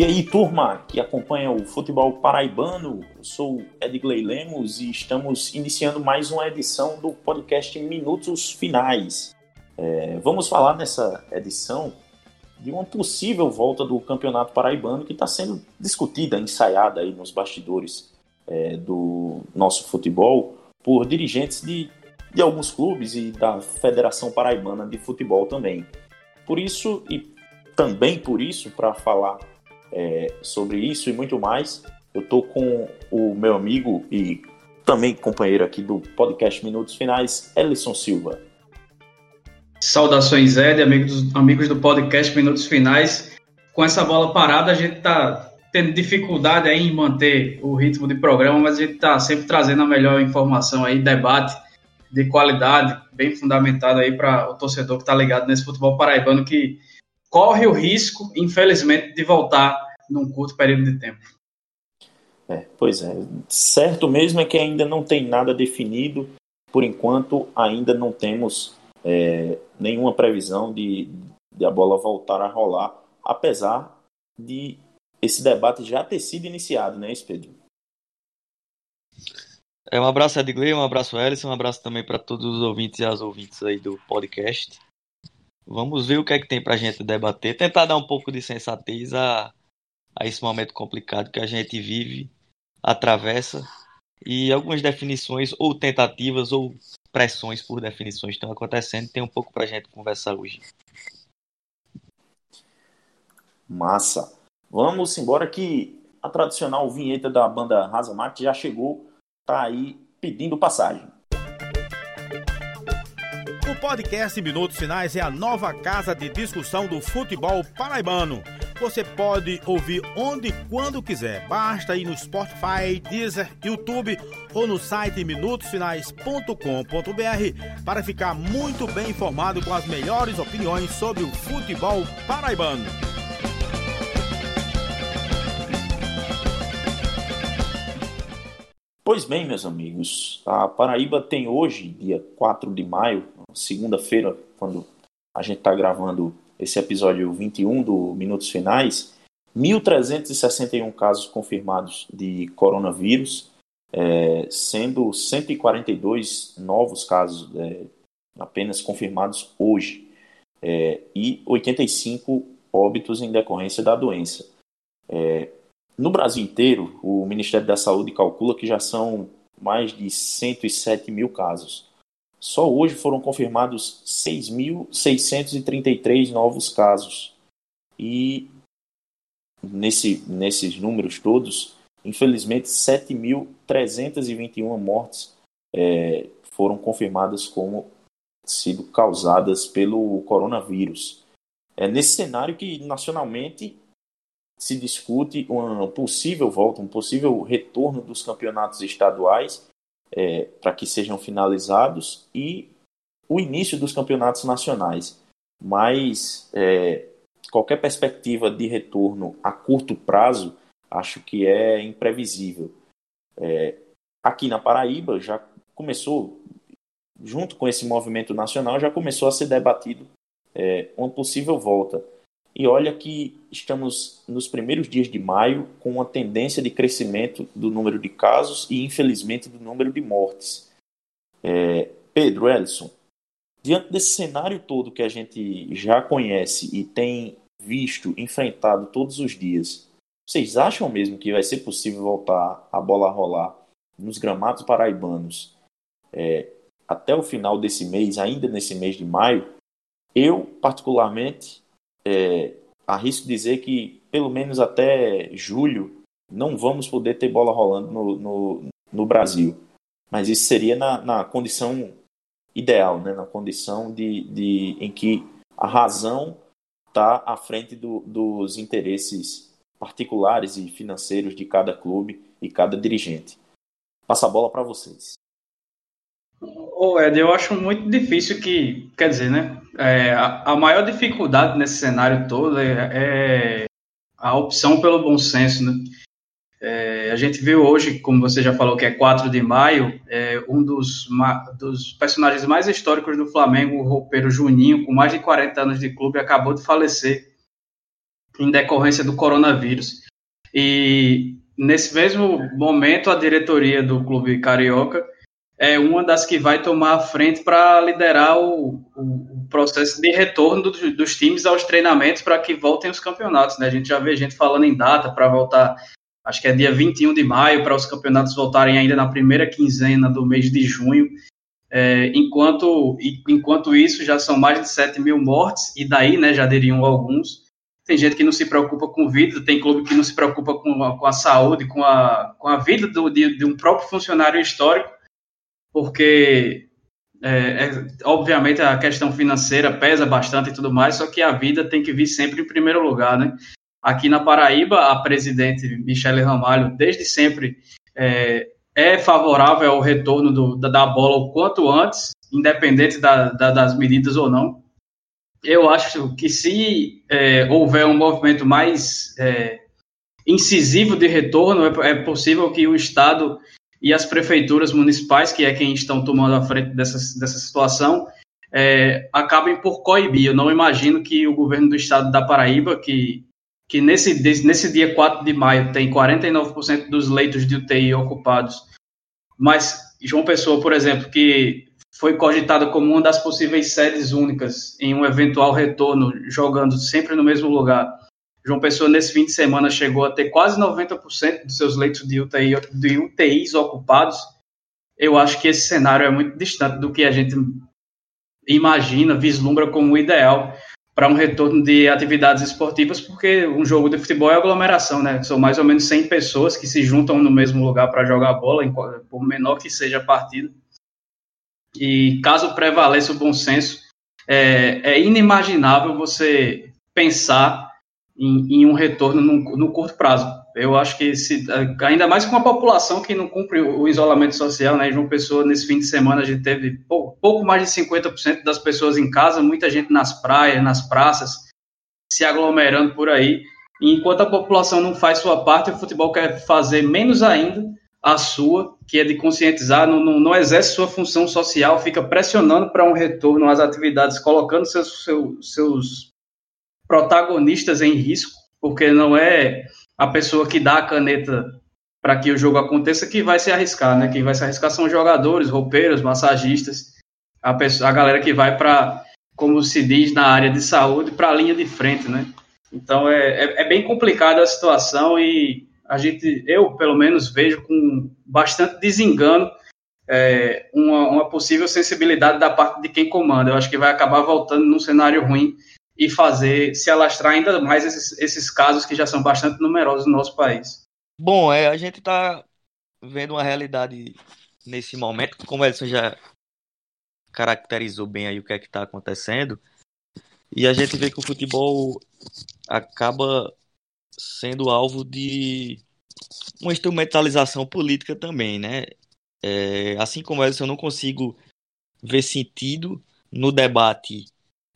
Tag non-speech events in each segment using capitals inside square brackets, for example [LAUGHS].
E aí, turma que acompanha o futebol paraibano, eu sou Edgley Lemos e estamos iniciando mais uma edição do podcast Minutos Finais. É, vamos falar nessa edição de uma possível volta do Campeonato Paraibano que está sendo discutida, ensaiada aí nos bastidores é, do nosso futebol por dirigentes de, de alguns clubes e da Federação Paraibana de Futebol também. Por isso, e também por isso, para falar é, sobre isso e muito mais. Eu estou com o meu amigo e também companheiro aqui do podcast Minutos Finais, Ellison Silva. Saudações, Ed, amigos, amigos do podcast Minutos Finais. Com essa bola parada, a gente está tendo dificuldade aí em manter o ritmo de programa, mas a gente está sempre trazendo a melhor informação aí, debate de qualidade, bem fundamentado aí para o torcedor que está ligado nesse futebol paraibano que corre o risco, infelizmente, de voltar num curto período de tempo. É, pois é. Certo mesmo é que ainda não tem nada definido. Por enquanto, ainda não temos é, nenhuma previsão de, de a bola voltar a rolar, apesar de esse debate já ter sido iniciado, né, Pedro? É, um abraço, Edgley, um abraço, Ellison, um abraço também para todos os ouvintes e as ouvintes aí do podcast. Vamos ver o que é que tem para a gente debater, tentar dar um pouco de sensatez a, a esse momento complicado que a gente vive, atravessa, e algumas definições, ou tentativas, ou pressões por definições estão acontecendo. Tem um pouco para a gente conversar hoje. Massa. Vamos embora que a tradicional vinheta da banda Rasa Mate já chegou, tá aí pedindo passagem. Podcast Minutos Finais é a nova casa de discussão do futebol paraibano. Você pode ouvir onde e quando quiser. Basta ir no Spotify, Deezer, YouTube ou no site minutosfinais.com.br para ficar muito bem informado com as melhores opiniões sobre o futebol paraibano. Pois bem, meus amigos, a Paraíba tem hoje, dia 4 de maio, segunda-feira, quando a gente está gravando esse episódio 21 do Minutos Finais, 1.361 casos confirmados de coronavírus, é, sendo 142 novos casos é, apenas confirmados hoje, é, e 85 óbitos em decorrência da doença. É, no Brasil inteiro, o Ministério da Saúde calcula que já são mais de 107 mil casos. Só hoje foram confirmados 6.633 novos casos. E nesse, nesses números todos, infelizmente, 7.321 mortes é, foram confirmadas como sido causadas pelo coronavírus. É nesse cenário que nacionalmente se discute uma possível volta, um possível retorno dos campeonatos estaduais é, para que sejam finalizados e o início dos campeonatos nacionais. Mas é, qualquer perspectiva de retorno a curto prazo acho que é imprevisível. É, aqui na Paraíba já começou, junto com esse movimento nacional, já começou a ser debatido é, uma possível volta. E olha que estamos nos primeiros dias de maio com uma tendência de crescimento do número de casos e, infelizmente, do número de mortes. É, Pedro, Ellison, diante desse cenário todo que a gente já conhece e tem visto, enfrentado todos os dias, vocês acham mesmo que vai ser possível voltar a bola rolar nos gramados paraibanos é, até o final desse mês, ainda nesse mês de maio? Eu, particularmente, é, arrisco dizer que pelo menos até julho não vamos poder ter bola rolando no, no, no Brasil. Mas isso seria na, na condição ideal, né? na condição de, de, em que a razão está à frente do, dos interesses particulares e financeiros de cada clube e cada dirigente. Passa a bola para vocês. Ô Ed, eu acho muito difícil que, quer dizer, né? É, a, a, maior dificuldade nesse cenário todo é, é, a opção pelo bom senso, né? É, a gente viu hoje, como você já falou, que é 4 de maio, é, um dos, dos, personagens mais históricos do Flamengo, o roupeiro Juninho, com mais de 40 anos de clube, acabou de falecer. em decorrência do coronavírus. E nesse mesmo momento, a diretoria do Clube Carioca é uma das que vai tomar a frente para liderar o, o, processo de retorno do, dos times aos treinamentos para que voltem os campeonatos. Né? A gente já vê gente falando em data para voltar, acho que é dia 21 de maio, para os campeonatos voltarem ainda na primeira quinzena do mês de junho. É, enquanto, enquanto isso, já são mais de 7 mil mortes, e daí né, já deriam alguns. Tem gente que não se preocupa com vida, tem clube que não se preocupa com a, com a saúde, com a, com a vida do, de, de um próprio funcionário histórico, porque é, é, obviamente a questão financeira pesa bastante e tudo mais, só que a vida tem que vir sempre em primeiro lugar, né? Aqui na Paraíba, a presidente Michele Ramalho, desde sempre, é, é favorável ao retorno do, da, da, bola o quanto antes, independente da, da, das medidas ou não. Eu acho que se é, houver um movimento mais é, incisivo de retorno, é, é, possível que o Estado e as prefeituras municipais, que é quem estão tomando a frente dessa, dessa situação, é, acabem por coibir. Eu não imagino que o governo do Estado da Paraíba, que que nesse, nesse dia 4 de maio tem 49% dos leitos de UTI ocupados, mas João Pessoa, por exemplo, que foi cogitada como uma das possíveis sedes únicas em um eventual retorno, jogando sempre no mesmo lugar. João Pessoa, nesse fim de semana, chegou a ter quase 90% dos seus leitos de, UTI, de UTIs ocupados. Eu acho que esse cenário é muito distante do que a gente imagina, vislumbra como ideal para um retorno de atividades esportivas, porque um jogo de futebol é aglomeração, né? São mais ou menos 100 pessoas que se juntam no mesmo lugar para jogar bola, por menor que seja a partida. E caso prevaleça o bom senso, é, é inimaginável você pensar em, em um retorno no, no curto prazo. Eu acho que se, ainda mais com a população que não cumpre o isolamento social, né? João Pessoa, nesse fim de semana, a gente teve pouco, pouco mais de 50% das pessoas em casa, muita gente nas praias, nas praças, se aglomerando por aí. Enquanto a população não faz sua parte, o futebol quer fazer menos ainda a sua, que é de conscientizar, não, não, não exerce sua função social, fica pressionando para um retorno às atividades, colocando seus, seus, seus protagonistas em risco, porque não é a pessoa que dá a caneta para que o jogo aconteça que vai se arriscar, né? Quem vai se arriscar são jogadores, roupeiros, massagistas, a, pessoa, a galera que vai para, como se diz na área de saúde, para a linha de frente, né? Então é, é, é, bem complicada a situação e a gente, eu pelo menos vejo com bastante desengano é, uma, uma possível sensibilidade da parte de quem comanda. Eu acho que vai acabar voltando num cenário ruim e fazer se alastrar ainda mais esses, esses casos que já são bastante numerosos no nosso país. Bom, é, a gente está vendo uma realidade nesse momento, como o Edson já caracterizou bem aí o que é que está acontecendo, e a gente vê que o futebol acaba sendo alvo de uma instrumentalização política também, né? É, assim como Edson, eu não consigo ver sentido no debate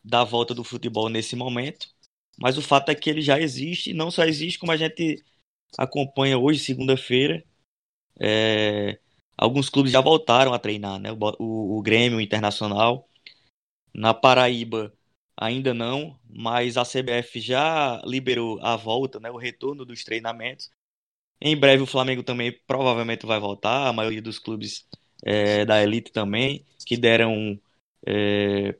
da volta do futebol nesse momento. Mas o fato é que ele já existe, não só existe, como a gente acompanha hoje, segunda-feira. É, alguns clubes já voltaram a treinar, né? O, o, o Grêmio Internacional. Na Paraíba ainda não, mas a CBF já liberou a volta, né? O retorno dos treinamentos. Em breve o Flamengo também provavelmente vai voltar, a maioria dos clubes é, da elite também, que deram é,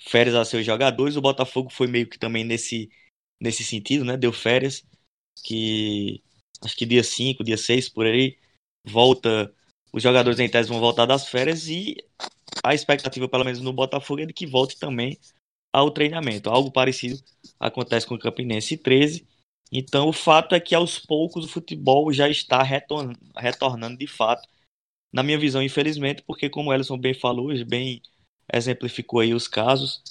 férias a seus jogadores. O Botafogo foi meio que também nesse, nesse sentido, né? Deu férias, que acho que dia 5, dia 6 por aí, volta. Os jogadores em tese vão voltar das férias e a expectativa, pelo menos no Botafogo, é de que volte também ao treinamento. Algo parecido acontece com o Campinense 13. Então, o fato é que aos poucos o futebol já está retornando, de fato, na minha visão, infelizmente, porque, como o Ellison bem falou, bem exemplificou aí os casos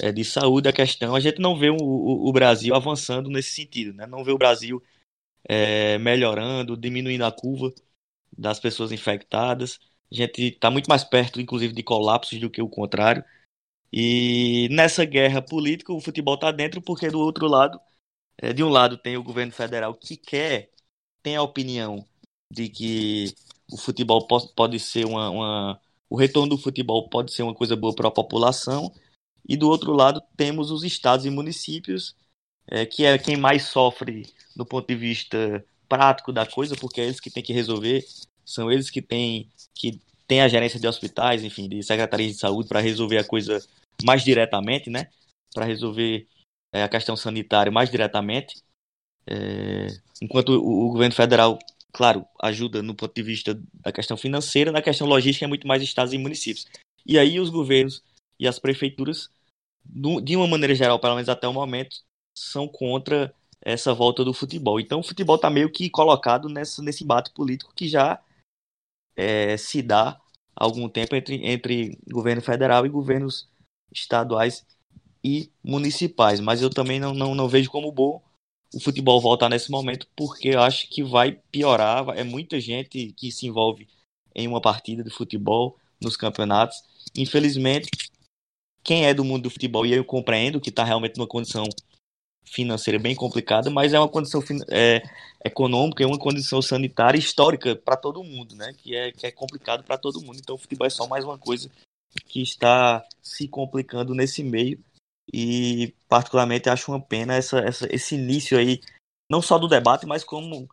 é, de saúde, a questão, a gente não vê o, o, o, Brasil avançando nesse sentido, né? não vê o Brasil é, melhorando, diminuindo a curva das pessoas infectadas, a gente está muito mais perto, inclusive, de colapsos do que o contrário, e nessa guerra política o futebol está dentro porque do outro lado, é, de um lado tem o governo federal que quer, tem a opinião de que o futebol pode ser uma, uma o retorno do futebol pode ser uma coisa boa para a população, e do outro lado temos os estados e municípios é, que é quem mais sofre do ponto de vista prático da coisa, porque é eles que têm que resolver, são eles que têm que tem a gerência de hospitais, enfim, de secretarias de saúde para resolver a coisa mais diretamente, né? Para resolver é, a questão sanitária mais diretamente. É, enquanto o, o, governo federal, claro, ajuda no ponto de vista da questão financeira, na questão logística é muito mais estados e municípios. E aí os governos e as prefeituras, de uma maneira geral, pelo menos até o momento, são contra essa volta do futebol. Então o futebol está meio que colocado nessa, nesse embate político que já é, se dá há algum tempo entre, entre governo federal e governos estaduais e municipais. Mas eu também não, não, não vejo como bom o futebol voltar nesse momento, porque eu acho que vai piorar. É muita gente que se envolve em uma partida de futebol, nos campeonatos. Infelizmente, quem é do mundo do futebol, e eu compreendo que está realmente numa condição financeira bem complicada, mas é uma condição é, econômica, é uma condição sanitária histórica para todo mundo, né? Que é, que é complicado para todo mundo. Então o futebol é só mais uma coisa que está se complicando nesse meio e particularmente acho uma pena essa, essa, esse início aí, não só do debate, mas como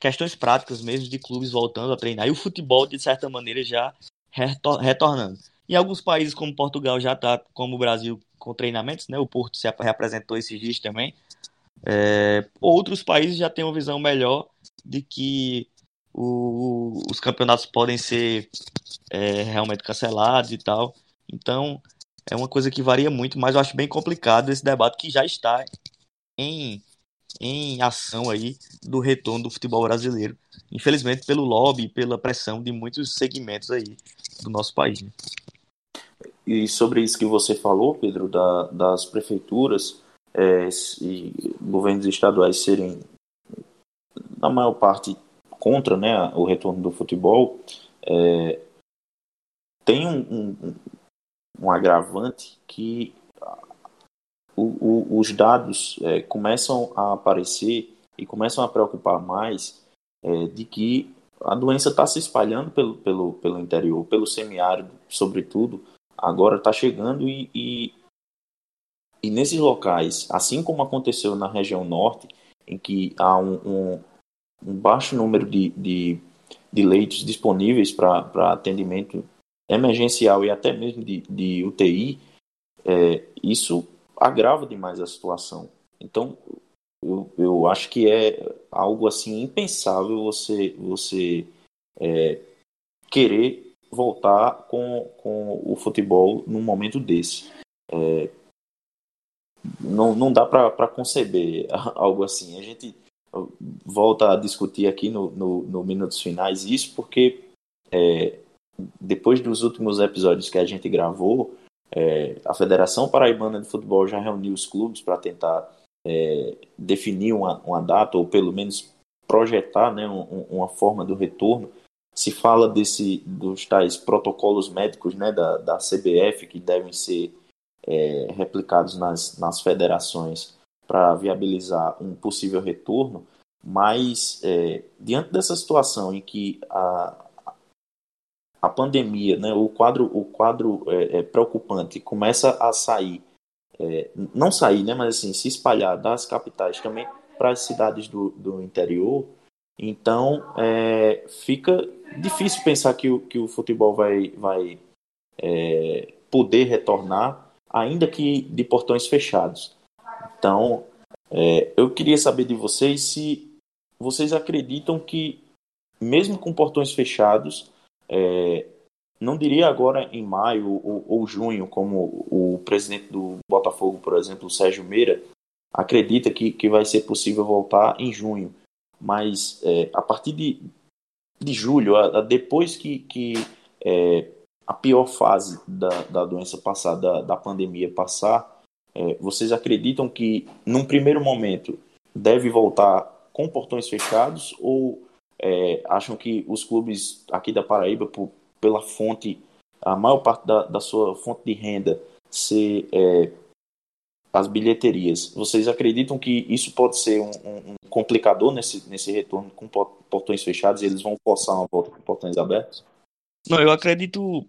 questões práticas mesmo de clubes voltando a treinar e o futebol de certa maneira já retornando. Em alguns países como Portugal já está, como o Brasil, com treinamentos, né? O Porto se representou esses dias também. É, outros países já têm uma visão melhor de que o, os campeonatos podem ser é, realmente cancelados e tal. Então, é uma coisa que varia muito, mas eu acho bem complicado esse debate que já está em, em ação aí do retorno do futebol brasileiro. Infelizmente, pelo lobby, pela pressão de muitos segmentos aí do nosso país. Né? E sobre isso que você falou, Pedro, da, das prefeituras é, e governos estaduais serem, na maior parte, contra né, o retorno do futebol, é, tem um, um, um, agravante que o, o, os dados é, começam a aparecer e começam a preocupar mais é, de que a doença está se espalhando pelo, pelo, pelo interior, pelo semiárido, sobretudo, agora está chegando e, e, e, nesses locais, assim como aconteceu na região norte, em que há um, um, um baixo número de, de, de leitos disponíveis para atendimento emergencial e até mesmo de, de UTI, é, isso agrava demais a situação. Então, eu, eu acho que é algo assim impensável você, você é, querer voltar com, com o futebol num momento desse. É, não, não dá para conceber [LAUGHS] algo assim. A gente volta a discutir aqui no, no, no Minutos Finais isso porque é, depois dos últimos episódios que a gente gravou, é, a Federação Paraibana de Futebol já reuniu os clubes para tentar é, definir uma, uma, data ou pelo menos projetar né, um, uma forma do retorno. Se fala desse dos tais protocolos médicos né, da, da CBF que devem ser é, replicados nas, nas federações para viabilizar um possível retorno, mas é, diante dessa situação em que a, a pandemia, né, o quadro, o quadro é, é preocupante começa a sair, é, não sair, né, mas assim, se espalhar das capitais também para as cidades do, do interior, então é, fica difícil pensar que o, que o futebol vai, vai é, poder retornar, ainda que de portões fechados. Então, é, eu queria saber de vocês se vocês acreditam que, mesmo com portões fechados, é, não diria agora em maio ou, ou, junho, como o presidente do Botafogo, por exemplo, Sérgio Meira, acredita que, que vai ser possível voltar em junho. Mas é, a partir de, de julho, a, a depois que, que é, a pior fase da, da doença passar, da, da pandemia passar, é, vocês acreditam que, num primeiro momento, deve voltar com portões fechados ou é, acham que os clubes aqui da Paraíba, por, pela fonte, a maior parte da, da sua fonte de renda ser é, as bilheterias. Vocês acreditam que isso pode ser um, um, complicador nesse, nesse retorno com portões fechados e eles vão forçar uma volta com portões abertos? Não, eu acredito,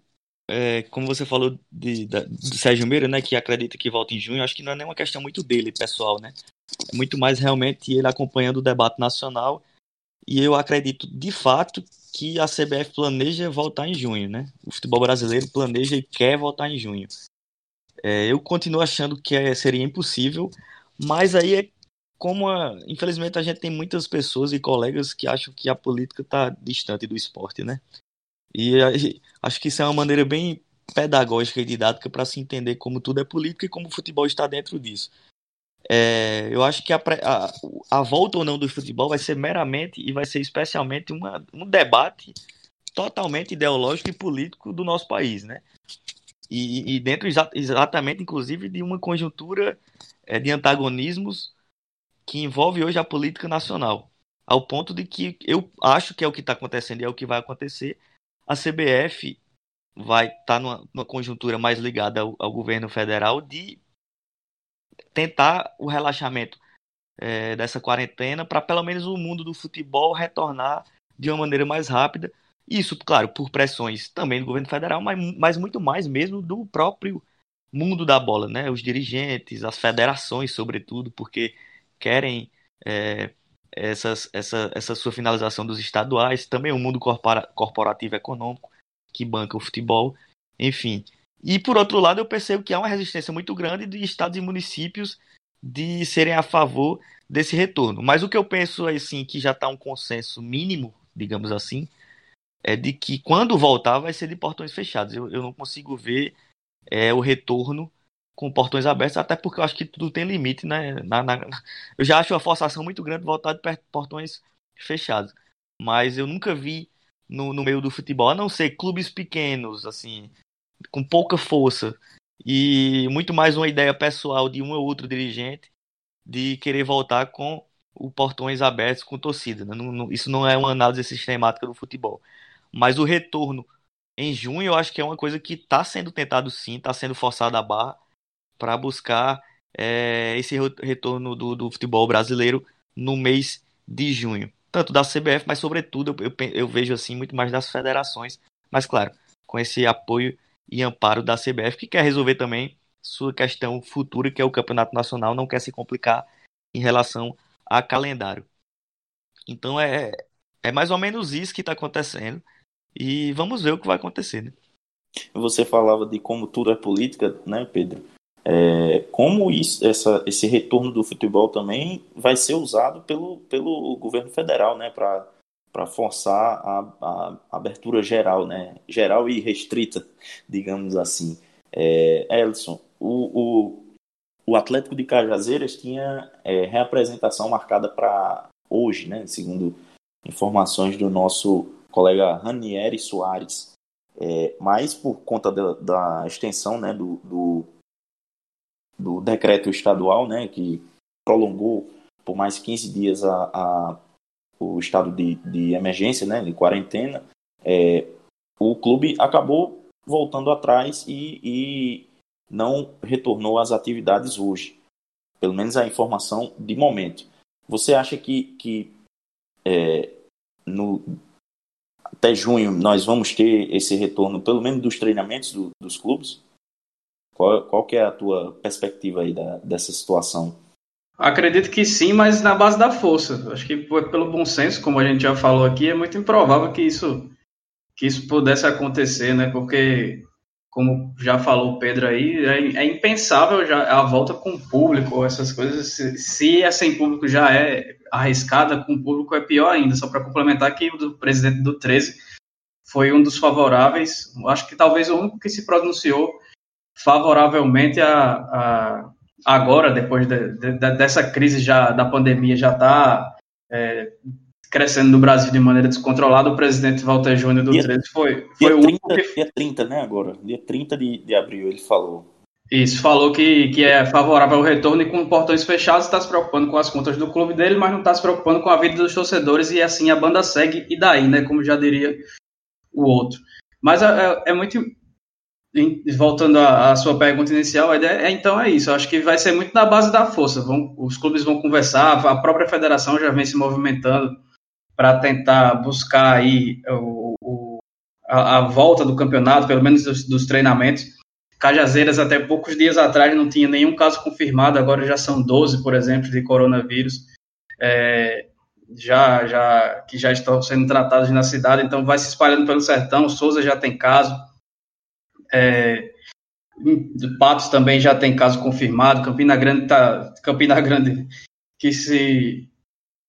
é, como você falou de, de, do Sérgio Meira, né, que acredita que volta em junho, acho que não é nenhuma questão muito dele, pessoal, né? é muito mais realmente ele acompanhando o debate nacional. E eu acredito, de fato, que a CBF planeja voltar em junho, né? O futebol brasileiro planeja e quer voltar em junho. É, eu continuo achando que é, seria impossível, mas aí é como, a, infelizmente, a gente tem muitas pessoas e colegas que acham que a política está distante do esporte, né? E acho que isso é uma maneira bem pedagógica e didática para se entender como tudo é política e como o futebol está dentro disso. É, eu acho que a, a, a, volta ou não do futebol vai ser meramente e vai ser especialmente uma, um debate totalmente ideológico e político do nosso país, né? E, e dentro exa exatamente, inclusive, de uma conjuntura é, de antagonismos que envolve hoje a política nacional, ao ponto de que eu acho que é o que está acontecendo e é o que vai acontecer. A CBF vai estar tá numa, numa, conjuntura mais ligada ao, ao, governo federal de tentar o relaxamento é, dessa quarentena para pelo menos o mundo do futebol retornar de uma maneira mais rápida. Isso, claro, por pressões também do governo federal, mas, mas muito mais mesmo do próprio mundo da bola, né? Os dirigentes, as federações, sobretudo, porque querem é, essas, essa, essa sua finalização dos estaduais, também o mundo corpora, corporativo econômico que banca o futebol, enfim. E por outro lado, eu percebo que há uma resistência muito grande de estados e municípios de serem a favor desse retorno. Mas o que eu penso é assim, que já está um consenso mínimo, digamos assim, é de que quando voltar vai ser de portões fechados. Eu, eu não consigo ver é, o retorno com portões abertos, até porque eu acho que tudo tem limite, né? Na, na, [LAUGHS] eu já acho a forçação muito grande voltar de portões fechados. Mas eu nunca vi no, no meio do futebol, a não ser clubes pequenos, assim, com pouca força, e muito mais uma ideia pessoal de um ou outro dirigente de querer voltar com os portões abertos com torcida. Né? Não, não, isso não é uma análise sistemática do futebol. Mas o retorno em junho eu acho que é uma coisa que está sendo tentado sim, está sendo forçada a barra para buscar é, esse retorno do, do, futebol brasileiro no mês de junho. Tanto da CBF, mas sobretudo eu, eu, eu vejo assim muito mais das federações. Mas claro, com esse apoio e amparo da CBF, que quer resolver também sua questão futura, que é o campeonato nacional, não quer se complicar em relação a calendário. Então é, é mais ou menos isso que está acontecendo. E vamos ver o que vai acontecer, né? Você falava de como tudo é política, né, Pedro? É, como isso, essa, esse retorno do futebol também vai ser usado pelo, pelo governo federal, né, para forçar a, a, abertura geral, né, geral e restrita, digamos assim. É, Elson, o, o, o Atlético de Cajazeiras tinha é, reapresentação marcada para hoje, né, segundo informações do nosso colega Ranieri Soares, é, mas por conta da, da extensão né, do, do, do, decreto estadual, né, que prolongou por mais 15 dias a, a o estado de, de emergência, né, de quarentena, é, o clube acabou voltando atrás e, e não retornou às atividades hoje. Pelo menos a informação de momento. Você acha que, que é, no, até junho nós vamos ter esse retorno, pelo menos dos treinamentos do, dos clubes? Qual, qual que é a tua perspectiva aí da, dessa situação? Acredito que sim, mas na base da força. Acho que pelo bom senso, como a gente já falou aqui, é muito improvável que isso que isso pudesse acontecer, né? Porque como já falou o Pedro aí, é, é, impensável já a volta com o público, essas coisas. Se, se é sem público já é arriscada, com o público é pior ainda. Só para complementar que o presidente do 13 foi um dos favoráveis, acho que talvez o único que se pronunciou favoravelmente a, a agora, depois de, de, dessa crise já da pandemia já está é, crescendo no Brasil de maneira descontrolada, o presidente Walter Júnior do dia, 13 foi, foi o 30, que... Dia 30, né, agora? Dia 30 de, de abril ele falou. Isso, falou que, que é favorável ao retorno e com portões fechados está se preocupando com as contas do clube dele, mas não está se preocupando com a vida dos torcedores e assim a banda segue e daí, né, como já diria o outro. Mas é, é, é muito... Voltando à, à, sua pergunta inicial, a ideia é, então é isso. Eu acho que vai ser muito na base da força. Vão, os clubes vão conversar, a própria federação já vem se movimentando para tentar buscar aí o, o, a, a, volta do campeonato, pelo menos dos, dos, treinamentos. Cajazeiras, até poucos dias atrás, não tinha nenhum caso confirmado, agora já são 12, por exemplo, de coronavírus, é, já, já, que já estão sendo tratados na cidade, então vai se espalhando pelo sertão. Souza já tem caso, é, Patos também já tem caso confirmado, Campina Grande, tá, Campina Grande que se,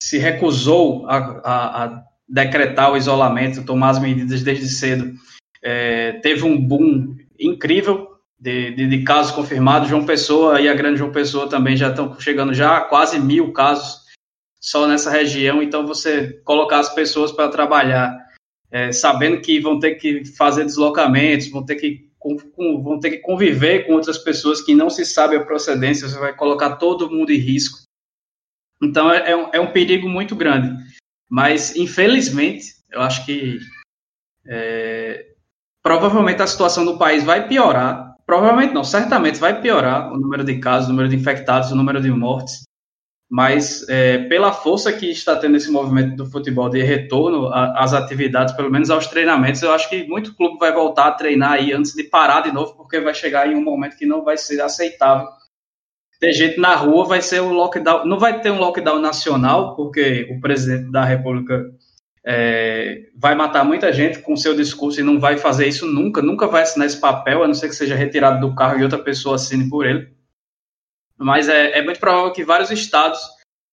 se recusou a, a, a decretar o isolamento, tomar as medidas desde cedo, é, teve um boom incrível de, de, de, casos confirmados. João Pessoa e a Grande João Pessoa também já estão chegando já a quase mil casos só nessa região. Então, você colocar as pessoas para trabalhar, é, sabendo que vão ter que fazer deslocamentos, vão ter que com, com, vão ter que conviver com outras pessoas que não se sabe a procedência, você vai colocar todo mundo em risco. Então, é, é um, é um perigo muito grande. Mas, infelizmente, eu acho que é, provavelmente a situação do país vai piorar. Provavelmente não, certamente vai piorar o número de casos, o número de infectados, o número de mortes. Mas é, pela força que está tendo esse movimento do futebol de retorno às atividades, pelo menos aos treinamentos, eu acho que muito clube vai voltar a treinar aí antes de parar de novo, porque vai chegar em um momento que não vai ser aceitável ter gente na rua, vai ser o lockdown. Não vai ter um lockdown nacional, porque o presidente da República é, vai matar muita gente com seu discurso e não vai fazer isso nunca, nunca vai assinar esse papel, a não ser que seja retirado do carro e outra pessoa assine por ele. Mas é, é muito provável que vários estados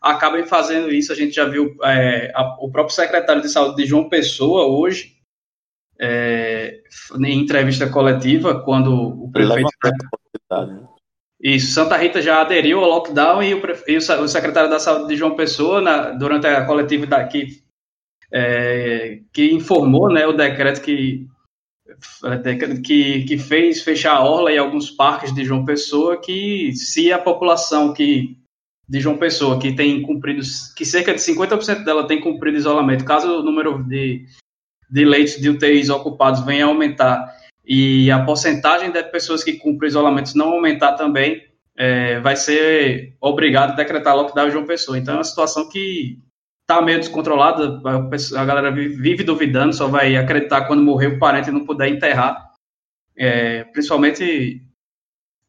acabem fazendo isso. A gente já viu é, a, o próprio secretário de saúde de João Pessoa hoje, é, em entrevista coletiva, quando o prefeito. Né? Isso, Santa Rita já aderiu ao lockdown e o, e o secretário da Saúde de João Pessoa, na, durante a coletiva daqui, é, que informou né, o decreto que, que, que fez fechar a orla e alguns parques de João Pessoa, que se a população que de João Pessoa, que tem cumprido, que cerca de 50% dela tem cumprido isolamento, caso o número de, de leitos de UTIs ocupados venha a aumentar e a porcentagem de pessoas que cumprem isolamento não aumentar também, é, vai ser obrigado a decretar lockdown em João Pessoa. Então é uma situação que está meio descontrolada, a galera vive duvidando, só vai acreditar quando morrer o parente e não puder enterrar. É, principalmente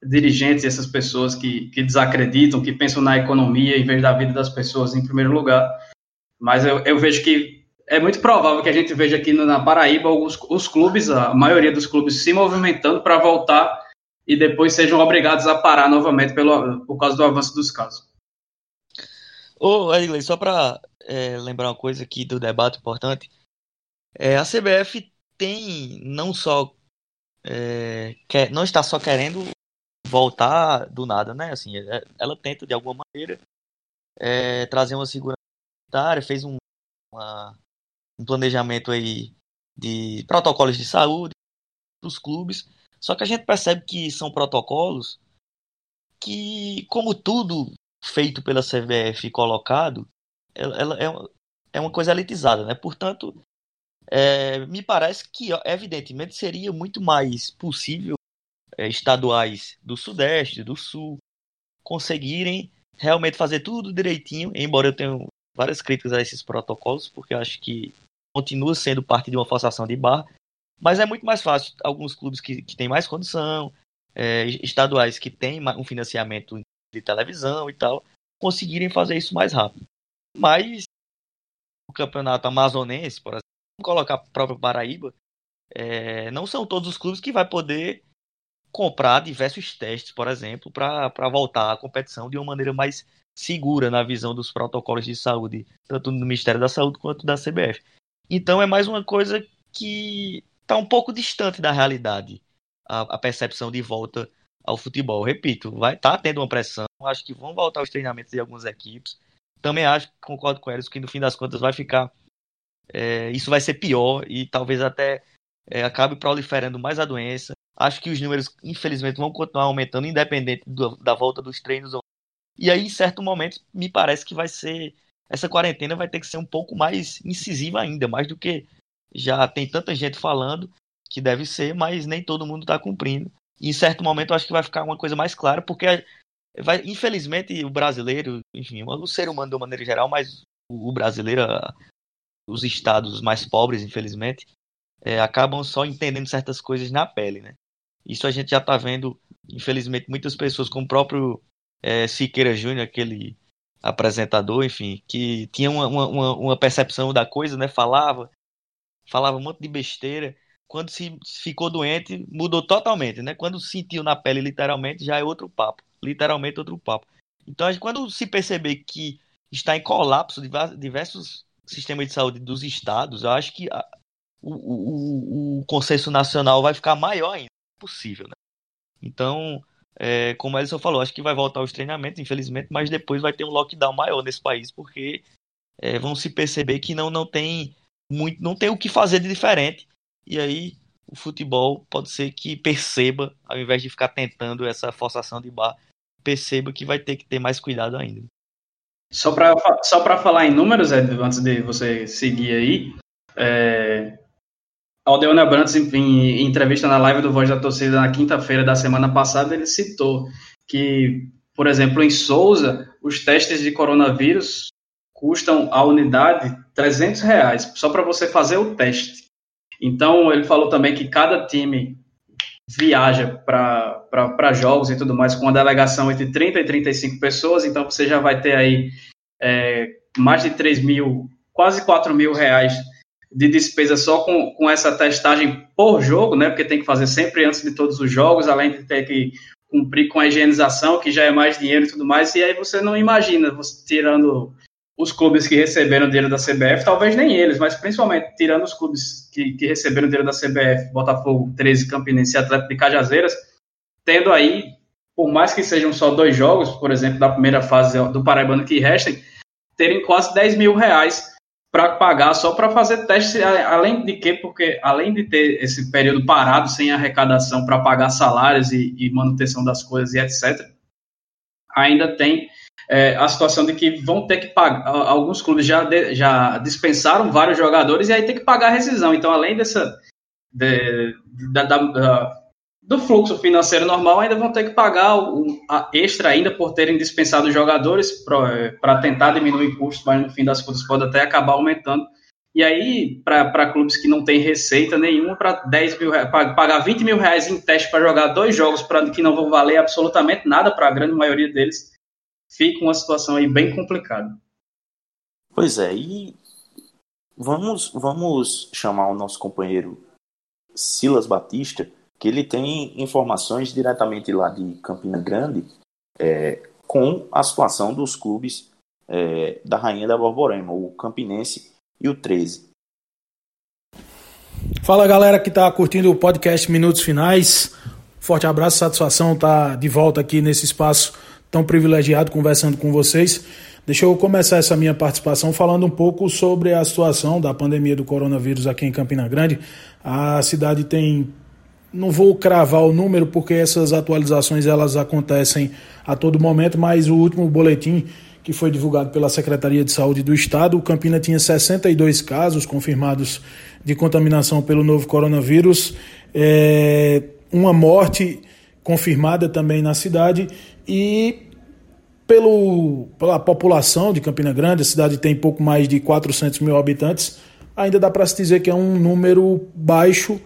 dirigentes, essas pessoas que, que desacreditam, que pensam na economia em vez da vida das pessoas em primeiro lugar. Mas eu, eu vejo que é muito provável que a gente veja aqui na Paraíba alguns os clubes, a maioria dos clubes se movimentando para voltar e depois sejam obrigados a parar novamente pelo, por causa do avanço dos casos. Ô, Edgley, só para é, lembrar uma coisa aqui do debate importante, é, a CBF tem não só é, quer, não está só querendo voltar do nada, né? Assim, é, ela tenta de alguma maneira é, trazer uma segurança fez um, uma, um planejamento aí de protocolos de saúde dos clubes. Só que a gente percebe que são protocolos que, como tudo feito pela CBF e colocado, ela, ela é, é uma coisa elitizada, né? Portanto, é, me parece que, evidentemente, seria muito mais possível é, estaduais do Sudeste, do Sul, conseguirem realmente fazer tudo direitinho, embora eu tenha várias críticas a esses protocolos, porque eu acho que continua sendo parte de uma forçação de barra, mas é muito mais fácil alguns clubes que, que têm mais condição, é, estaduais que têm um financiamento de televisão e tal, conseguirem fazer isso mais rápido. Mas o campeonato amazonense, por exemplo, colocar a própria Paraíba, é, não são todos os clubes que vai poder comprar diversos testes, por exemplo, para voltar à competição de uma maneira mais segura na visão dos protocolos de saúde, tanto do Ministério da Saúde quanto da CBF. Então é mais uma coisa que está um pouco distante da realidade, a, a, percepção de volta ao futebol. Repito, vai tá tendo uma pressão, acho que vão voltar os treinamentos de algumas equipes. Também acho, concordo com eles, que no fim das contas vai ficar. É, isso vai ser pior e talvez até é, acabe proliferando mais a doença. Acho que os números, infelizmente, vão continuar aumentando, independente do, da volta dos treinos. E aí, em certo momento, me parece que vai ser essa quarentena vai ter que ser um pouco mais incisiva ainda, mais do que já tem tanta gente falando que deve ser, mas nem todo mundo está cumprindo. Em certo momento eu acho que vai ficar uma coisa mais clara, porque vai, infelizmente o brasileiro, enfim, o ser humano de uma maneira geral, mas o brasileiro, os estados mais pobres, infelizmente, é, acabam só entendendo certas coisas na pele, né? Isso a gente já está vendo, infelizmente, muitas pessoas, como o próprio é, Siqueira Júnior, aquele apresentador, enfim, que tinha uma, uma, uma percepção da coisa, né? Falava, falava um monte de besteira. Quando se ficou doente, mudou totalmente, né? Quando sentiu na pele, literalmente, já é outro papo. Literalmente outro papo. Então, quando se perceber que está em colapso diversos sistemas de saúde dos estados, eu acho que a, o, o, o consenso nacional vai ficar maior ainda possível, né? Então, é, como a Elison falou, acho que vai voltar os treinamentos, infelizmente, mas depois vai ter um lockdown maior nesse país, porque é, vão se perceber que não, não tem muito, não tem o que fazer de diferente. E aí o futebol pode ser que perceba, ao invés de ficar tentando essa forçação de bar, perceba que vai ter que ter mais cuidado ainda. Só para só falar em números, Ed, antes de você seguir aí, é, Aldeona Brantes, em, em, entrevista na live do Voz da Torcida na quinta-feira da semana passada, ele citou que, por exemplo, em Souza, os testes de coronavírus custam a unidade 300 reais, só para você fazer o teste. Então, ele falou também que cada time viaja para jogos e tudo mais com uma delegação entre 30 e 35 pessoas, então você já vai ter aí é, mais de 3 mil, quase 4 mil reais de despesa só com, com essa testagem por jogo, né? Porque tem que fazer sempre antes de todos os jogos, além de ter que cumprir com a higienização, que já é mais dinheiro e tudo mais, e aí você não imagina, você tirando os clubes que receberam dinheiro da CBF, talvez nem eles, mas principalmente tirando os clubes que, que receberam dinheiro da CBF, Botafogo, 13, Campinense e Atlético de Cajazeiras, tendo aí, por mais que sejam só dois jogos, por exemplo, da primeira fase do Paraibano que restem, terem quase 10 mil reais para pagar só para fazer teste, além de que, porque além de ter esse período parado sem arrecadação para pagar salários e, e, manutenção das coisas e etc., ainda tem é, a situação de que vão ter que pagar. Alguns clubes já, de, já dispensaram vários jogadores e aí tem que pagar a rescisão. Então, além dessa. De, da, da, do fluxo financeiro normal, ainda vão ter que pagar o, a extra ainda por terem dispensado jogadores para tentar diminuir custos, mas no fim das contas pode até acabar aumentando. E aí, para clubes que não têm receita nenhuma, para 10 mil pagar 20 mil reais em teste para jogar dois jogos pra, que não vão valer absolutamente nada para a grande maioria deles, fica uma situação aí bem complicada. Pois é, e vamos, vamos chamar o nosso companheiro Silas Batista que ele tem informações diretamente lá de Campina Grande é, com a situação dos clubes é, da Rainha da Borborema, o Campinense e o 13. Fala galera que está curtindo o podcast Minutos Finais. Forte abraço, satisfação estar tá de volta aqui nesse espaço tão privilegiado conversando com vocês. Deixa eu começar essa minha participação falando um pouco sobre a situação da pandemia do coronavírus aqui em Campina Grande. A cidade tem não vou cravar o número porque essas atualizações elas acontecem a todo momento, mas o último boletim que foi divulgado pela Secretaria de Saúde do Estado, o Campina tinha 62 casos confirmados de contaminação pelo novo coronavírus, é, uma morte confirmada também na cidade e pelo, pela população de Campina Grande, a cidade tem pouco mais de 400 mil habitantes, ainda dá para se dizer que é um número baixo.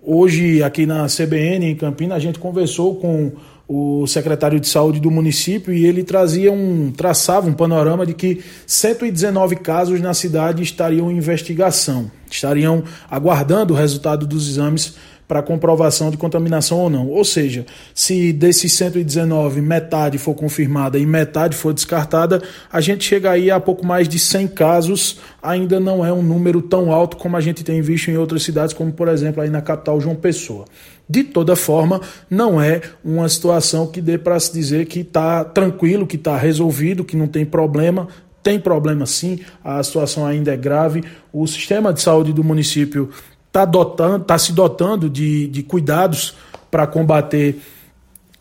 Hoje, aqui na CBN, em Campinas, a gente conversou com o secretário de saúde do município e ele trazia um traçava um panorama de que 119 casos na cidade estariam em investigação, estariam aguardando o resultado dos exames para comprovação de contaminação ou não. Ou seja, se desses 119 metade for confirmada e metade for descartada, a gente chega aí a pouco mais de 100 casos. Ainda não é um número tão alto como a gente tem visto em outras cidades, como por exemplo aí na capital João Pessoa. De toda forma, não é uma situação que dê para se dizer que está tranquilo, que está resolvido, que não tem problema. Tem problema sim, a situação ainda é grave. O sistema de saúde do município está tá se dotando de, de cuidados para combater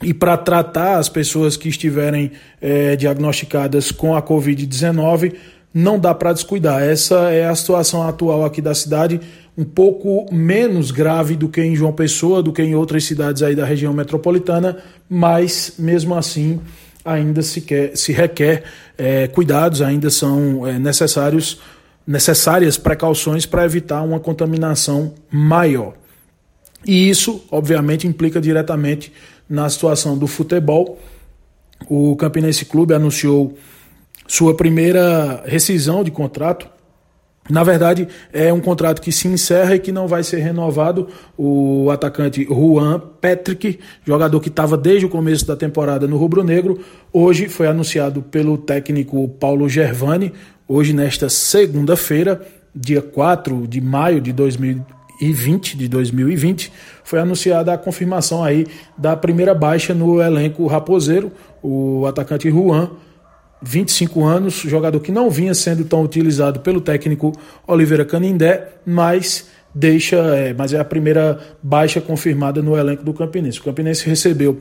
e para tratar as pessoas que estiverem é, diagnosticadas com a Covid-19, não dá para descuidar. Essa é a situação atual aqui da cidade, um pouco menos grave do que em João Pessoa, do que em outras cidades aí da região metropolitana, mas mesmo assim ainda se, quer, se requer é, cuidados, ainda são é, necessários necessárias precauções para evitar uma contaminação maior. E isso, obviamente, implica diretamente na situação do futebol. O Campinense Clube anunciou sua primeira rescisão de contrato. Na verdade, é um contrato que se encerra e que não vai ser renovado. O atacante Juan Patrick, jogador que estava desde o começo da temporada no Rubro Negro, hoje foi anunciado pelo técnico Paulo Gervani, hoje nesta segunda-feira, dia 4 de maio de 2020, de 2020, foi anunciada a confirmação aí da primeira baixa no elenco raposeiro, o atacante Juan 25 anos, jogador que não vinha sendo tão utilizado pelo técnico Oliveira Canindé, mas deixa, é, mas é a primeira baixa confirmada no elenco do Campinense. O Campinense recebeu,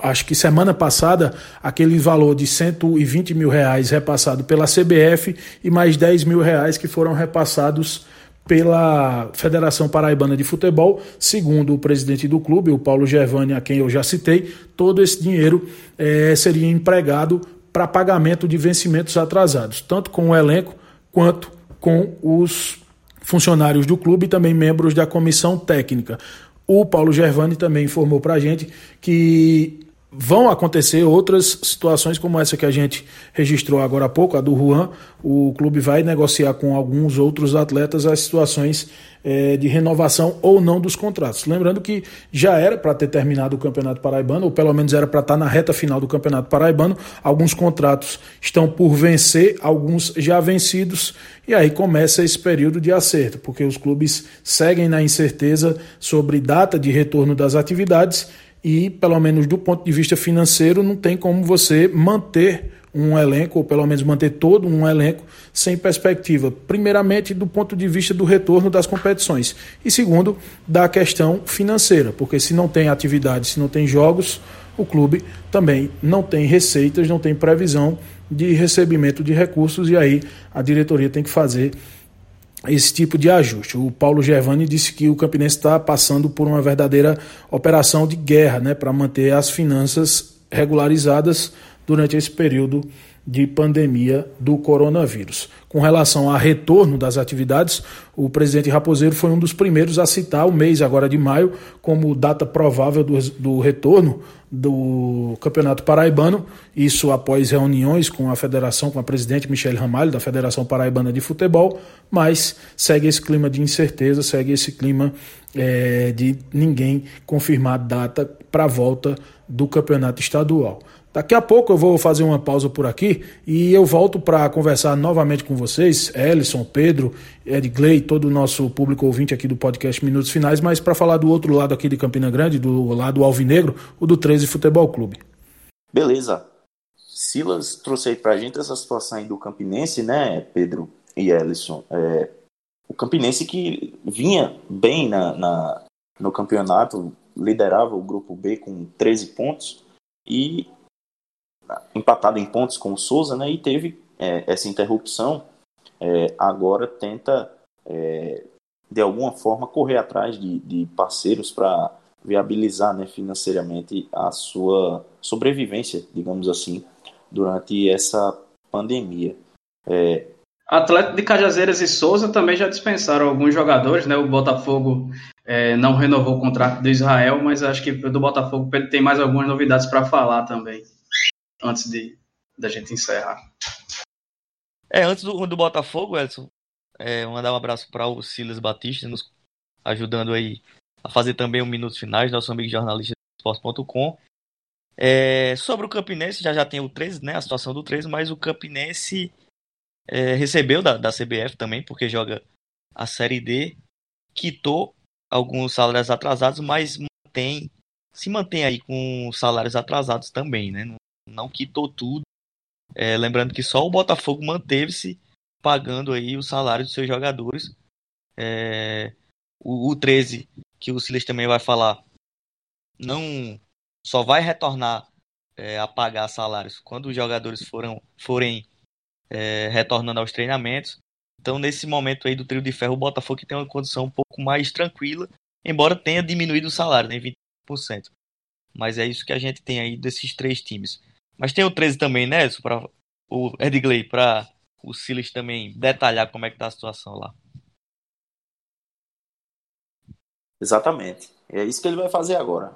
acho que semana passada, aquele valor de 120 mil reais repassado pela CBF e mais 10 mil reais que foram repassados pela Federação Paraibana de Futebol, segundo o presidente do clube, o Paulo Gervani, a quem eu já citei, todo esse dinheiro é, seria empregado para pagamento de vencimentos atrasados, tanto com o elenco quanto com os funcionários do clube e também membros da comissão técnica. O Paulo Gervani também informou para a gente que vão acontecer outras situações como essa que a gente registrou agora há pouco, a do Juan. O clube vai negociar com alguns outros atletas as situações é, de renovação ou não dos contratos. Lembrando que já era para ter terminado o Campeonato Paraibano, ou pelo menos era para estar tá na reta final do Campeonato Paraibano. Alguns contratos estão por vencer, alguns já vencidos, e aí começa esse período de acerto, porque os clubes seguem na incerteza sobre data de retorno das atividades e, pelo menos do ponto de vista financeiro, não tem como você manter um elenco, ou pelo menos manter todo um elenco, sem perspectiva. Primeiramente, do ponto de vista do retorno das competições. E segundo, da questão financeira, porque se não tem atividade, se não tem jogos, o clube também não tem receitas, não tem previsão de recebimento de recursos, e aí a diretoria tem que fazer esse tipo de ajuste. O Paulo Gervani disse que o Campinense está passando por uma verdadeira operação de guerra né, para manter as finanças regularizadas durante esse período de pandemia do coronavírus. Com relação ao retorno das atividades, o presidente Raposeiro foi um dos primeiros a citar o mês agora de maio como data provável do, do retorno do Campeonato Paraibano, isso após reuniões com a federação, com a presidente Michele Ramalho, da Federação Paraibana de Futebol, mas segue esse clima de incerteza, segue esse clima é, de ninguém confirmar data para a volta do Campeonato Estadual. Daqui a pouco eu vou fazer uma pausa por aqui e eu volto para conversar novamente com vocês, Ellison, Pedro, Edgley, todo o nosso público ouvinte aqui do podcast Minutos Finais, mas para falar do outro lado aqui de Campina Grande, do lado alvinegro, o do 13 Futebol Clube. Beleza. Silas trouxe aí para a gente essa situação aí do Campinense, né, Pedro e Ellison. É, o Campinense que vinha bem na, na, no campeonato, liderava o grupo B com 13 pontos e empatado em pontos com o Souza, né? E teve é, essa interrupção. É, agora tenta é, de alguma forma correr atrás de, de parceiros para viabilizar né, financeiramente a sua sobrevivência, digamos assim, durante essa pandemia. É... Atlético de Cajazeiras e Souza também já dispensaram alguns jogadores, né? O Botafogo é, não renovou o contrato do Israel, mas acho que do Botafogo tem mais algumas novidades para falar também antes de da gente encerrar. É, antes do, do Botafogo, Edson, é, mandar um abraço para o Silas Batista, nos ajudando aí a fazer também um minutos finais, nosso amigo jornalista do esporte.com. É, sobre o Campinense, já já tem o 13, né, a situação do 13, mas o Campinense é, recebeu da, da CBF também, porque joga a Série D, quitou alguns salários atrasados, mas mantém, se mantém aí com salários atrasados também, né? Não, não quitou tudo. É, lembrando que só o Botafogo manteve-se pagando aí o salário dos seus jogadores. É, o, o 13, que o Silas também vai falar, não só vai retornar é, a pagar salários quando os jogadores foram, forem é, retornando aos treinamentos. Então, nesse momento aí do trio de ferro, o Botafogo tem uma condição um pouco mais tranquila, embora tenha diminuído o salário, né, em 20%. Mas é isso que a gente tem aí desses três times. Mas tem o 13 também, né, para o Edgley, para o Silas também detalhar como é que tá a situação lá. Exatamente. É isso que ele vai fazer agora.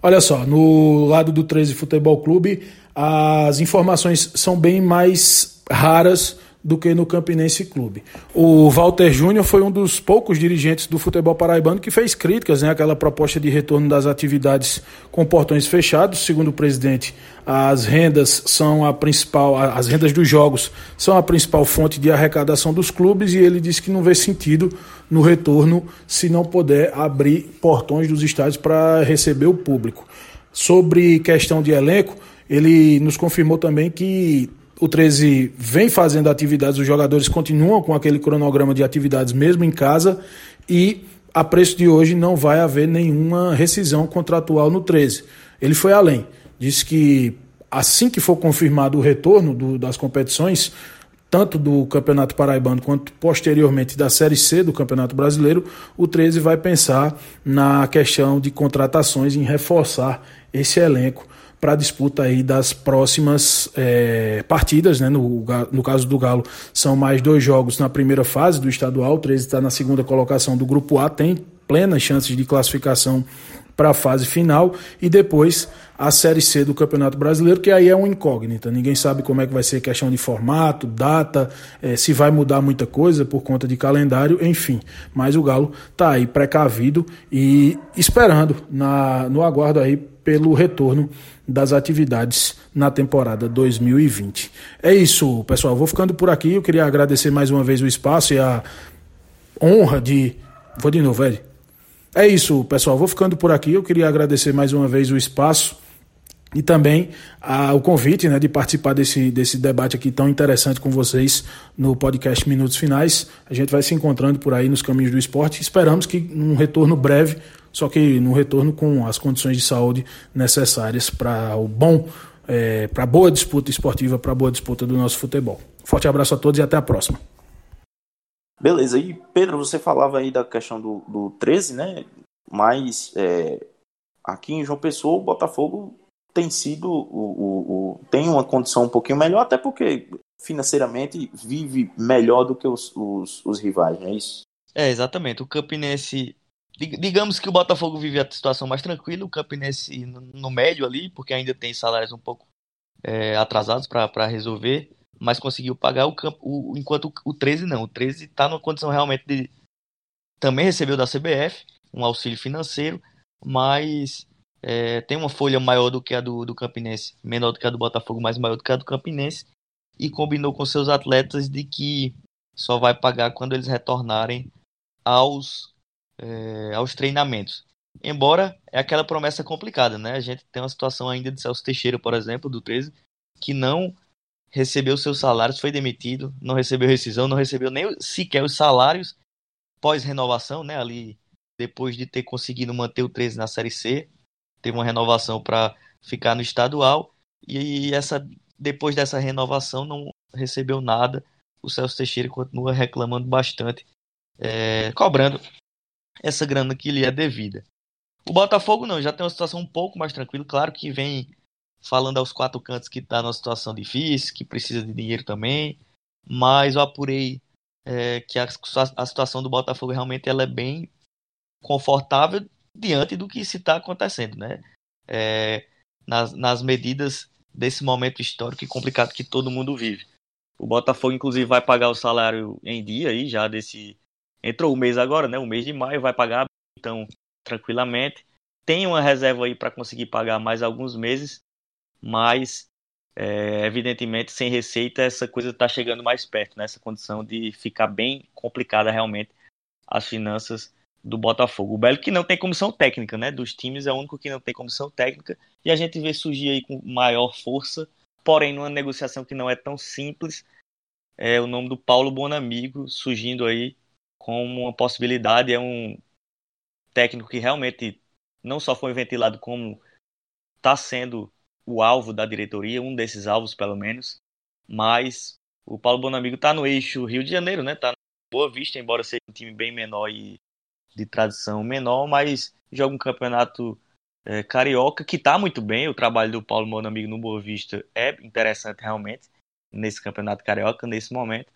Olha só, no lado do 13 Futebol Clube, as informações são bem mais raras do que no Campinense Clube. O Walter Júnior foi um dos poucos dirigentes do futebol paraibano que fez críticas né, àquela proposta de retorno das atividades com portões fechados. Segundo o presidente, as rendas são a principal, as rendas dos jogos são a principal fonte de arrecadação dos clubes e ele disse que não vê sentido no retorno se não puder abrir portões dos estádios para receber o público. Sobre questão de elenco, ele nos confirmou também que o 13 vem fazendo atividades, os jogadores continuam com aquele cronograma de atividades mesmo em casa e a preço de hoje não vai haver nenhuma rescisão contratual no 13. Ele foi além, disse que assim que for confirmado o retorno do, das competições, tanto do Campeonato Paraibano quanto posteriormente da Série C do Campeonato Brasileiro, o 13 vai pensar na questão de contratações, em reforçar esse elenco para a disputa aí das próximas é, partidas. Né? No, no caso do Galo, são mais dois jogos na primeira fase do estadual. O 13 está na segunda colocação do grupo A, tem plenas chances de classificação para a fase final e depois a Série C do Campeonato Brasileiro, que aí é uma incógnita. Ninguém sabe como é que vai ser questão de formato, data, é, se vai mudar muita coisa por conta de calendário, enfim. Mas o Galo está aí precavido e esperando na, no aguardo aí pelo retorno das atividades na temporada 2020. É isso, pessoal. Vou ficando por aqui. Eu queria agradecer mais uma vez o espaço e a honra de. Vou de novo, velho. É isso, pessoal. Vou ficando por aqui. Eu queria agradecer mais uma vez o espaço e também a, o convite né, de participar desse, desse debate aqui tão interessante com vocês no podcast Minutos Finais. A gente vai se encontrando por aí nos caminhos do esporte. Esperamos que num retorno breve só que no retorno com as condições de saúde necessárias para o bom, é, para boa disputa esportiva, para boa disputa do nosso futebol. Forte abraço a todos e até a próxima. Beleza, e Pedro, você falava aí da questão do, do 13, né? Mas é, aqui em João Pessoa o Botafogo tem sido o, o, o, tem uma condição um pouquinho melhor, até porque financeiramente vive melhor do que os, os, os rivais, não é isso? É, exatamente. O Campinense digamos que o Botafogo vive a situação mais tranquila, o Campinense no médio ali, porque ainda tem salários um pouco é, atrasados para resolver, mas conseguiu pagar o campo, o, enquanto o, o 13 não. O 13 está numa condição realmente de. Também recebeu da CBF um auxílio financeiro, mas é, tem uma folha maior do que a do, do Campinense, menor do que a do Botafogo, mas maior do que a do Campinense, e combinou com seus atletas de que só vai pagar quando eles retornarem aos é, aos treinamentos. Embora é aquela promessa complicada, né? A gente tem uma situação ainda de Celso Teixeira, por exemplo, do 13, que não recebeu seus salários, foi demitido, não recebeu rescisão, não recebeu nem sequer os salários pós-renovação, né? Ali, depois de ter conseguido manter o 13 na Série C, teve uma renovação para ficar no estadual e essa depois dessa renovação não recebeu nada. O Celso Teixeira continua reclamando bastante, é, cobrando essa grana que lhe é devida. O Botafogo não, já tem uma situação um pouco mais tranquila, claro que vem falando aos quatro cantos que está numa situação difícil, que precisa de dinheiro também, mas eu apurei é, que a, a, situação do Botafogo realmente ela é bem confortável diante do que se está acontecendo, né? É, nas, nas medidas desse momento histórico e complicado que todo mundo vive. O Botafogo, inclusive, vai pagar o salário em dia aí, já desse entrou o mês agora, né? O mês de maio vai pagar, então, tranquilamente. Tem uma reserva aí para conseguir pagar mais alguns meses, mas é, evidentemente sem receita essa coisa está chegando mais perto, né? condição de ficar bem complicada realmente as finanças do Botafogo. O Belo que não tem comissão técnica, né? Dos times é o único que não tem comissão técnica e a gente vê surgir aí com maior força, porém numa negociação que não é tão simples, é o nome do Paulo Bonamigo surgindo aí como uma possibilidade. É um técnico que realmente não só foi ventilado como está sendo o alvo da diretoria, um desses alvos pelo menos, mas o Paulo Bonamigo está no eixo Rio de Janeiro, né? Tá na Boa Vista, embora seja um time bem menor e de tradição menor, mas joga um campeonato é, carioca que está muito bem. O trabalho do Paulo Bonamigo no Boa Vista é interessante realmente nesse campeonato carioca nesse momento,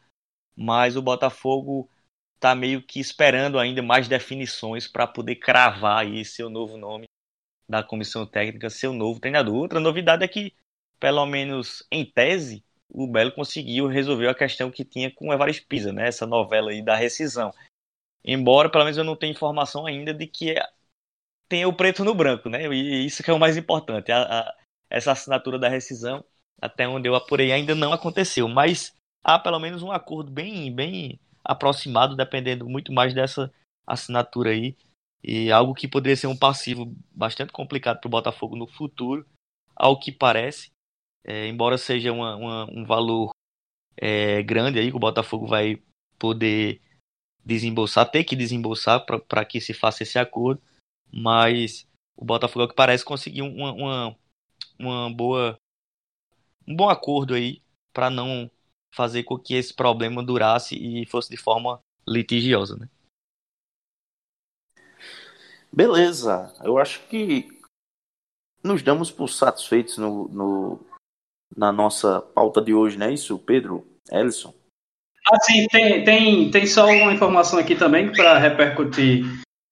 mas o Botafogo está meio que esperando ainda mais definições para poder cravar aí seu novo nome da comissão técnica, seu novo treinador. Outra novidade é que, pelo menos em tese, o Belo conseguiu resolver a questão que tinha com o Evaristo Pisa, né? Essa novela aí da rescisão. Embora, pelo menos, eu não tenha informação ainda de que tem o preto no branco, né? E isso que é o mais importante. A, a, essa assinatura da rescisão, até onde eu apurei, ainda não aconteceu. Mas há pelo menos um acordo bem, bem aproximado, dependendo muito mais dessa assinatura aí. E algo que poderia ser um passivo bastante complicado para o Botafogo no futuro, ao que parece. É, embora seja uma, uma, um valor é, grande aí que o Botafogo vai poder desembolsar, ter que desembolsar para que se faça esse acordo, mas o Botafogo, ao que parece, conseguiu uma, uma, uma boa, um bom acordo aí para não fazer com que esse problema durasse e fosse de forma litigiosa, né? Beleza, eu acho que nos damos por satisfeitos no, no, na nossa pauta de hoje, não é isso, Pedro? Ellison? Ah, sim, tem, tem, tem só uma informação aqui também para repercutir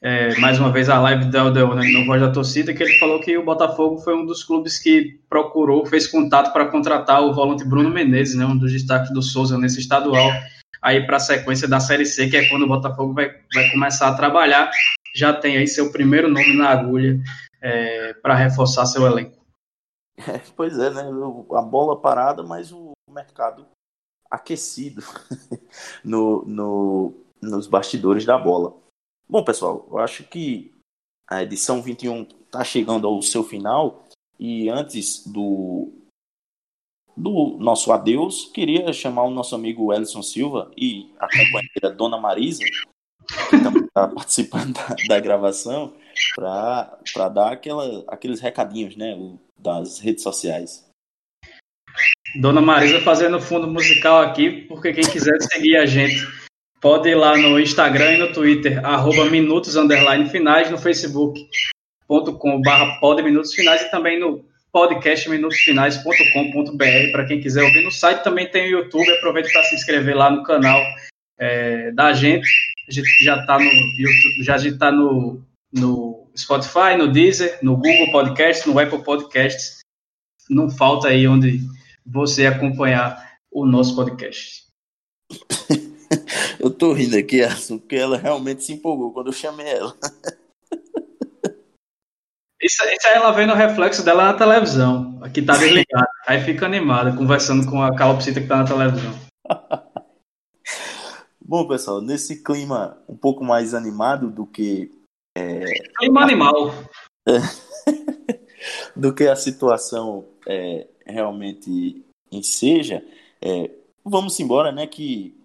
é, mais uma vez a live do Eldel né, no Voz da Torcida, que ele falou que o Botafogo foi um dos clubes que procurou, fez contato para contratar o volante Bruno Menezes, né, um dos destaques do Souza nesse estadual, aí para a sequência da Série C, que é quando o Botafogo vai, vai começar a trabalhar, já tem aí seu primeiro nome na agulha é, para reforçar seu elenco. É, [LAUGHS] pois é, né? A bola parada, mas o mercado aquecido [LAUGHS] no, no, nos bastidores da bola. Bom, pessoal, eu acho que a edição 21 está chegando ao seu final e antes do do nosso adeus, queria chamar o nosso amigo Ellison Silva e a companheira Dona Marisa, está participando [LAUGHS] da, da gravação, para dar aquela, aqueles recadinhos né, das redes sociais. Dona Marisa fazendo fundo musical aqui, porque quem quiser seguir a gente pode ir lá no Instagram e no Twitter, arroba minutos underline finais, no facebook.com barra minutos finais e também no podcastminutosfinais.com.br para quem quiser ouvir no site. Também tem o YouTube, aproveite para se inscrever lá no canal é, da gente. A gente já está no YouTube, já está no, no Spotify, no Deezer, no Google Podcasts, no Apple Podcasts. Não falta aí onde você acompanhar o nosso podcast. [LAUGHS] Eu tô rindo aqui, Arson, porque ela realmente se empolgou quando eu chamei ela. [LAUGHS] Isso, isso aí ela vendo o reflexo dela na televisão. Aqui tá desligada. Aí fica animada, conversando com a calopsita que tá na televisão. [LAUGHS] Bom, pessoal, nesse clima um pouco mais animado do que. É, clima animal. [LAUGHS] do que a situação é, realmente enseja, é, vamos embora, né? Que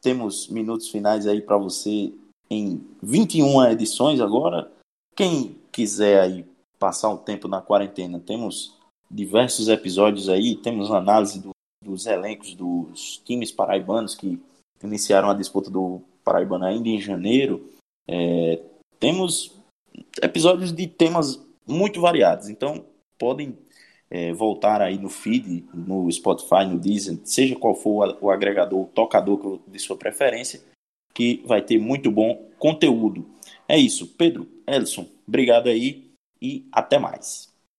temos minutos finais aí para você em 21 edições agora. Quem quiser aí passar um tempo na quarentena, temos diversos episódios aí, temos análise do, dos elencos dos times paraibanos que iniciaram a disputa do Paraibano ainda em janeiro. É, temos episódios de temas muito variados, então podem é, voltar aí no feed, no Spotify, no Deezer, seja qual for o agregador, o tocador de sua preferência, que vai ter muito bom conteúdo. É isso, Pedro, Elson, obrigado aí e até mais.